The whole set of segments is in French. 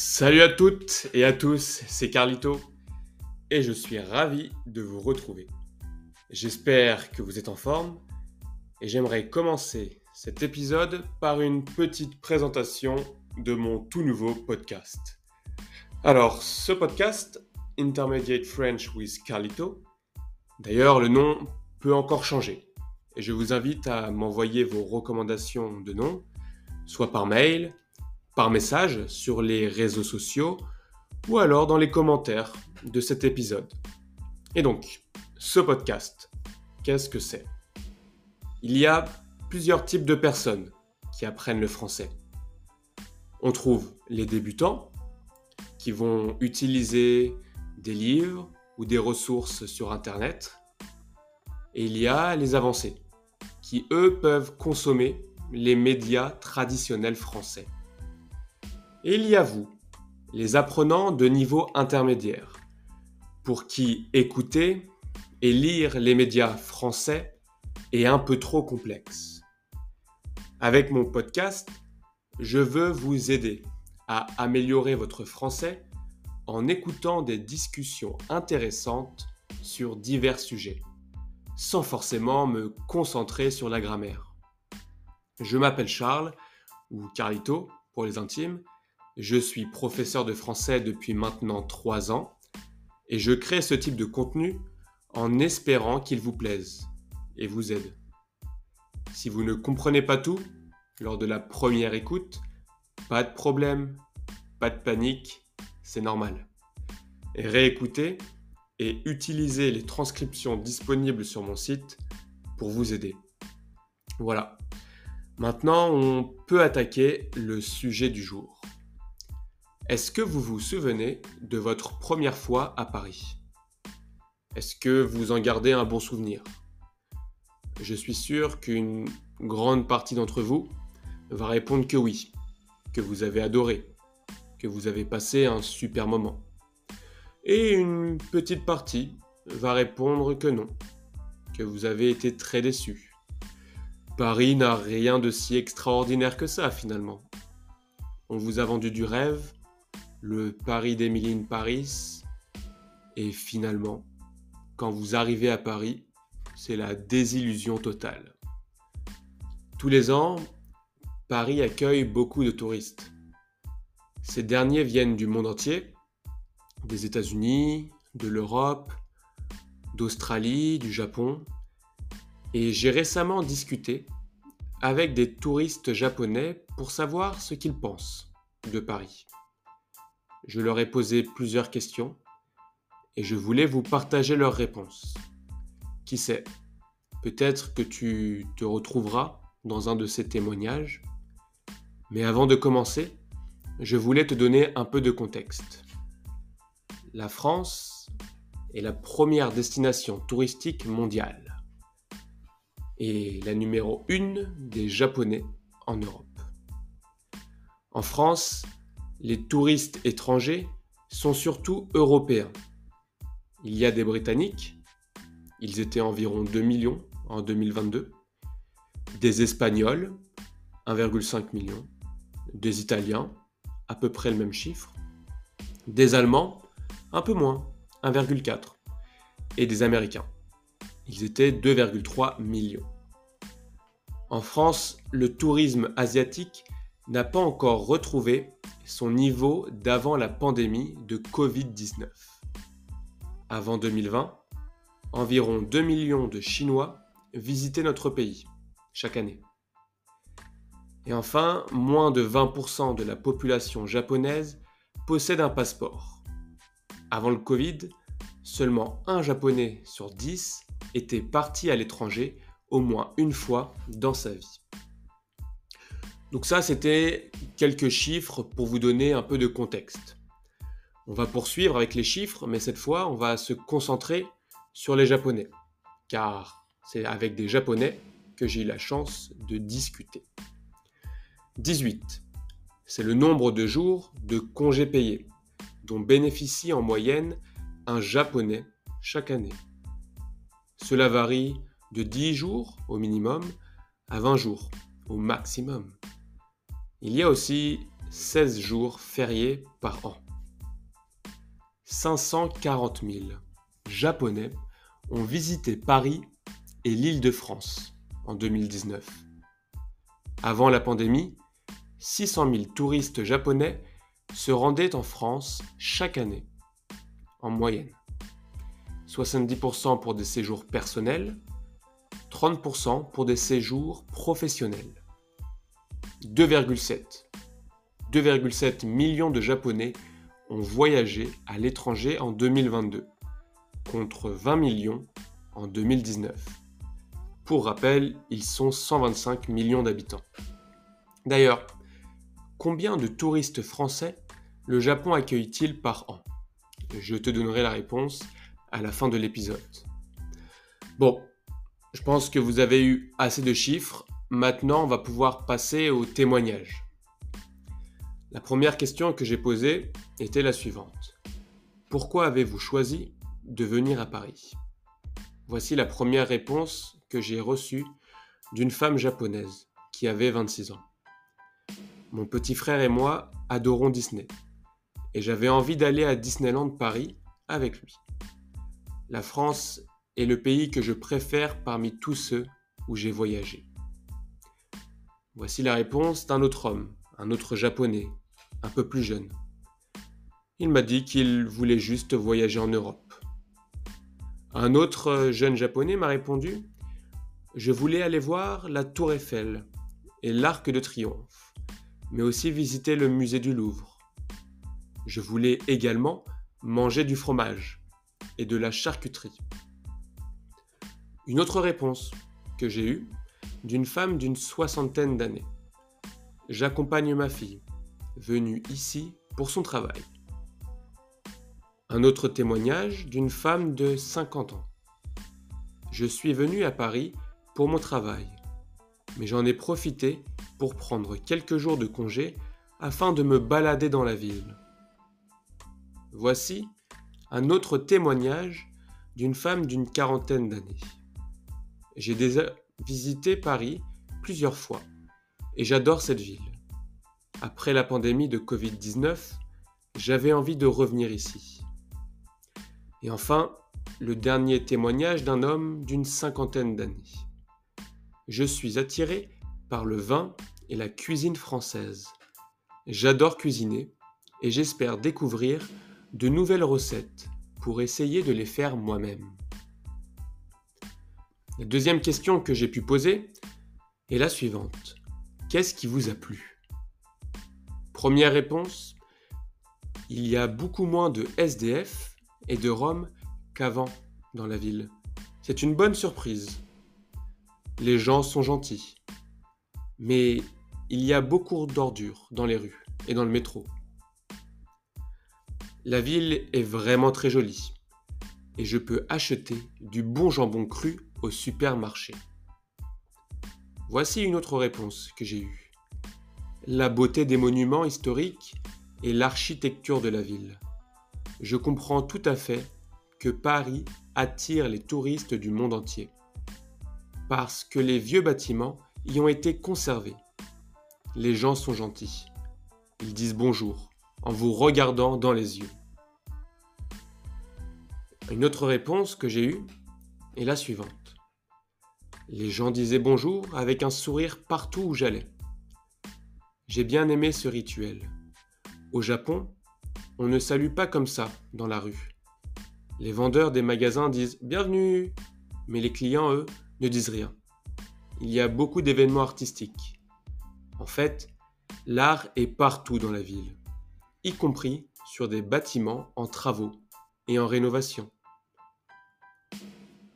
Salut à toutes et à tous, c'est Carlito et je suis ravi de vous retrouver. J'espère que vous êtes en forme et j'aimerais commencer cet épisode par une petite présentation de mon tout nouveau podcast. Alors, ce podcast, Intermediate French with Carlito, d'ailleurs le nom peut encore changer et je vous invite à m'envoyer vos recommandations de nom, soit par mail, par message sur les réseaux sociaux ou alors dans les commentaires de cet épisode. Et donc, ce podcast, qu'est-ce que c'est? Il y a plusieurs types de personnes qui apprennent le français. On trouve les débutants qui vont utiliser des livres ou des ressources sur Internet. Et il y a les avancés qui, eux, peuvent consommer les médias traditionnels français. Et il y a vous, les apprenants de niveau intermédiaire, pour qui écouter et lire les médias français est un peu trop complexe. Avec mon podcast, je veux vous aider à améliorer votre français en écoutant des discussions intéressantes sur divers sujets, sans forcément me concentrer sur la grammaire. Je m'appelle Charles, ou Carlito pour les intimes, je suis professeur de français depuis maintenant trois ans et je crée ce type de contenu en espérant qu'il vous plaise et vous aide. Si vous ne comprenez pas tout lors de la première écoute, pas de problème, pas de panique, c'est normal. Réécoutez et utilisez les transcriptions disponibles sur mon site pour vous aider. Voilà. Maintenant, on peut attaquer le sujet du jour. Est-ce que vous vous souvenez de votre première fois à Paris? Est-ce que vous en gardez un bon souvenir? Je suis sûr qu'une grande partie d'entre vous va répondre que oui, que vous avez adoré, que vous avez passé un super moment. Et une petite partie va répondre que non, que vous avez été très déçu. Paris n'a rien de si extraordinaire que ça finalement. On vous a vendu du rêve, le Paris d'Emiline Paris. Et finalement, quand vous arrivez à Paris, c'est la désillusion totale. Tous les ans, Paris accueille beaucoup de touristes. Ces derniers viennent du monde entier, des États-Unis, de l'Europe, d'Australie, du Japon. Et j'ai récemment discuté avec des touristes japonais pour savoir ce qu'ils pensent de Paris. Je leur ai posé plusieurs questions et je voulais vous partager leurs réponses. Qui sait, peut-être que tu te retrouveras dans un de ces témoignages. Mais avant de commencer, je voulais te donner un peu de contexte. La France est la première destination touristique mondiale et la numéro une des Japonais en Europe. En France, les touristes étrangers sont surtout européens. Il y a des Britanniques, ils étaient environ 2 millions en 2022, des Espagnols, 1,5 million, des Italiens, à peu près le même chiffre, des Allemands, un peu moins, 1,4, et des Américains. Ils étaient 2,3 millions. En France, le tourisme asiatique n'a pas encore retrouvé son niveau d'avant la pandémie de Covid-19. Avant 2020, environ 2 millions de Chinois visitaient notre pays chaque année. Et enfin, moins de 20% de la population japonaise possède un passeport. Avant le Covid, seulement un Japonais sur 10 était parti à l'étranger au moins une fois dans sa vie. Donc ça, c'était quelques chiffres pour vous donner un peu de contexte. On va poursuivre avec les chiffres, mais cette fois, on va se concentrer sur les Japonais, car c'est avec des Japonais que j'ai eu la chance de discuter. 18. C'est le nombre de jours de congés payés dont bénéficie en moyenne un Japonais chaque année. Cela varie de 10 jours au minimum à 20 jours au maximum. Il y a aussi 16 jours fériés par an. 540 000 Japonais ont visité Paris et l'île de France en 2019. Avant la pandémie, 600 000 touristes japonais se rendaient en France chaque année, en moyenne. 70% pour des séjours personnels, 30% pour des séjours professionnels. 2,7 2,7 millions de Japonais ont voyagé à l'étranger en 2022, contre 20 millions en 2019. Pour rappel, ils sont 125 millions d'habitants. D'ailleurs, combien de touristes français le Japon accueille-t-il par an? Je te donnerai la réponse à la fin de l'épisode. Bon, je pense que vous avez eu assez de chiffres. Maintenant, on va pouvoir passer aux témoignages. La première question que j'ai posée était la suivante. Pourquoi avez-vous choisi de venir à Paris? Voici la première réponse que j'ai reçue d'une femme japonaise qui avait 26 ans. Mon petit frère et moi adorons Disney et j'avais envie d'aller à Disneyland Paris avec lui. La France est le pays que je préfère parmi tous ceux où j'ai voyagé. Voici la réponse d'un autre homme, un autre japonais, un peu plus jeune. Il m'a dit qu'il voulait juste voyager en Europe. Un autre jeune japonais m'a répondu Je voulais aller voir la tour Eiffel et l'arc de triomphe, mais aussi visiter le musée du Louvre. Je voulais également manger du fromage et de la charcuterie. Une autre réponse que j'ai eue d'une femme d'une soixantaine d'années. J'accompagne ma fille, venue ici pour son travail. Un autre témoignage d'une femme de 50 ans. Je suis venu à Paris pour mon travail, mais j'en ai profité pour prendre quelques jours de congé afin de me balader dans la ville. Voici un autre témoignage d'une femme d'une quarantaine d'années. J'ai déjà visité Paris plusieurs fois et j'adore cette ville. Après la pandémie de Covid-19, j'avais envie de revenir ici. Et enfin, le dernier témoignage d'un homme d'une cinquantaine d'années. Je suis attiré par le vin et la cuisine française. J'adore cuisiner et j'espère découvrir de nouvelles recettes pour essayer de les faire moi-même. La deuxième question que j'ai pu poser est la suivante. Qu'est-ce qui vous a plu? Première réponse, il y a beaucoup moins de SDF et de Roms qu'avant dans la ville. C'est une bonne surprise. Les gens sont gentils. Mais il y a beaucoup d'ordures dans les rues et dans le métro. La ville est vraiment très jolie et je peux acheter du bon jambon cru au supermarché. Voici une autre réponse que j'ai eue. La beauté des monuments historiques et l'architecture de la ville. Je comprends tout à fait que Paris attire les touristes du monde entier. Parce que les vieux bâtiments y ont été conservés. Les gens sont gentils. Ils disent bonjour en vous regardant dans les yeux. Une autre réponse que j'ai eue est la suivante. Les gens disaient bonjour avec un sourire partout où j'allais. J'ai bien aimé ce rituel. Au Japon, on ne salue pas comme ça dans la rue. Les vendeurs des magasins disent Bienvenue mais les clients, eux, ne disent rien. Il y a beaucoup d'événements artistiques. En fait, l'art est partout dans la ville, y compris sur des bâtiments en travaux et en rénovation.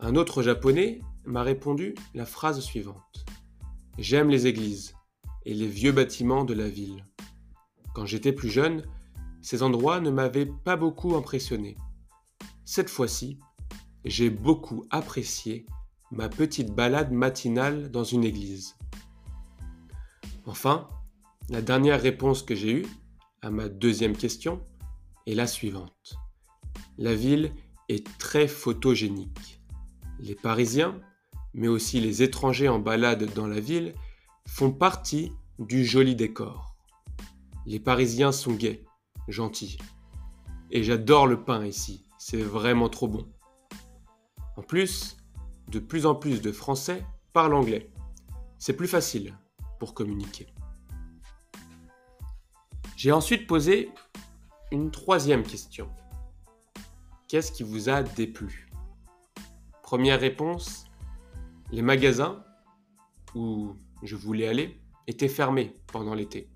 Un autre japonais m'a répondu la phrase suivante. J'aime les églises et les vieux bâtiments de la ville. Quand j'étais plus jeune, ces endroits ne m'avaient pas beaucoup impressionné. Cette fois-ci, j'ai beaucoup apprécié ma petite balade matinale dans une église. Enfin, la dernière réponse que j'ai eue à ma deuxième question est la suivante. La ville est très photogénique. Les Parisiens, mais aussi les étrangers en balade dans la ville, font partie du joli décor. Les Parisiens sont gais, gentils. Et j'adore le pain ici, c'est vraiment trop bon. En plus, de plus en plus de Français parlent anglais. C'est plus facile pour communiquer. J'ai ensuite posé une troisième question. Qu'est-ce qui vous a déplu? Première réponse, les magasins où je voulais aller étaient fermés pendant l'été.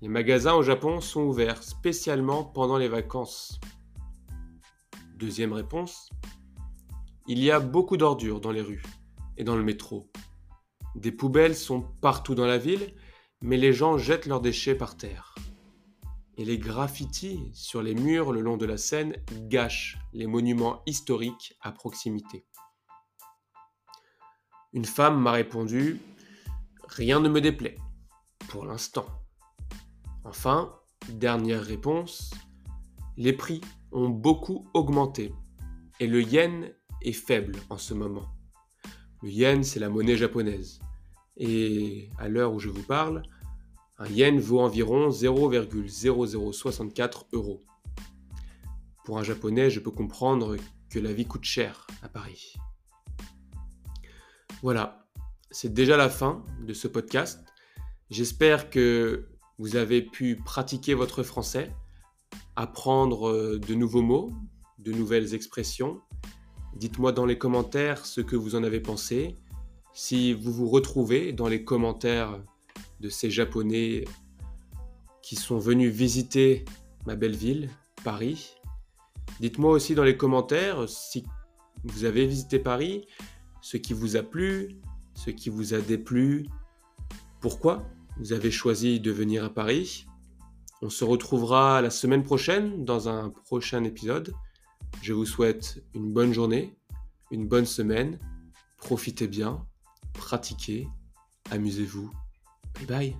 Les magasins au Japon sont ouverts spécialement pendant les vacances. Deuxième réponse, il y a beaucoup d'ordures dans les rues et dans le métro. Des poubelles sont partout dans la ville, mais les gens jettent leurs déchets par terre. Et les graffitis sur les murs le long de la Seine gâchent les monuments historiques à proximité. Une femme m'a répondu Rien ne me déplaît, pour l'instant. Enfin, dernière réponse Les prix ont beaucoup augmenté et le yen est faible en ce moment. Le yen, c'est la monnaie japonaise. Et à l'heure où je vous parle, un yen vaut environ 0,0064 euros. Pour un japonais, je peux comprendre que la vie coûte cher à Paris. Voilà, c'est déjà la fin de ce podcast. J'espère que vous avez pu pratiquer votre français, apprendre de nouveaux mots, de nouvelles expressions. Dites-moi dans les commentaires ce que vous en avez pensé. Si vous vous retrouvez dans les commentaires de ces Japonais qui sont venus visiter ma belle ville, Paris. Dites-moi aussi dans les commentaires si vous avez visité Paris, ce qui vous a plu, ce qui vous a déplu, pourquoi vous avez choisi de venir à Paris? On se retrouvera la semaine prochaine dans un prochain épisode. Je vous souhaite une bonne journée, une bonne semaine. Profitez bien, pratiquez, amusez-vous. Bye bye.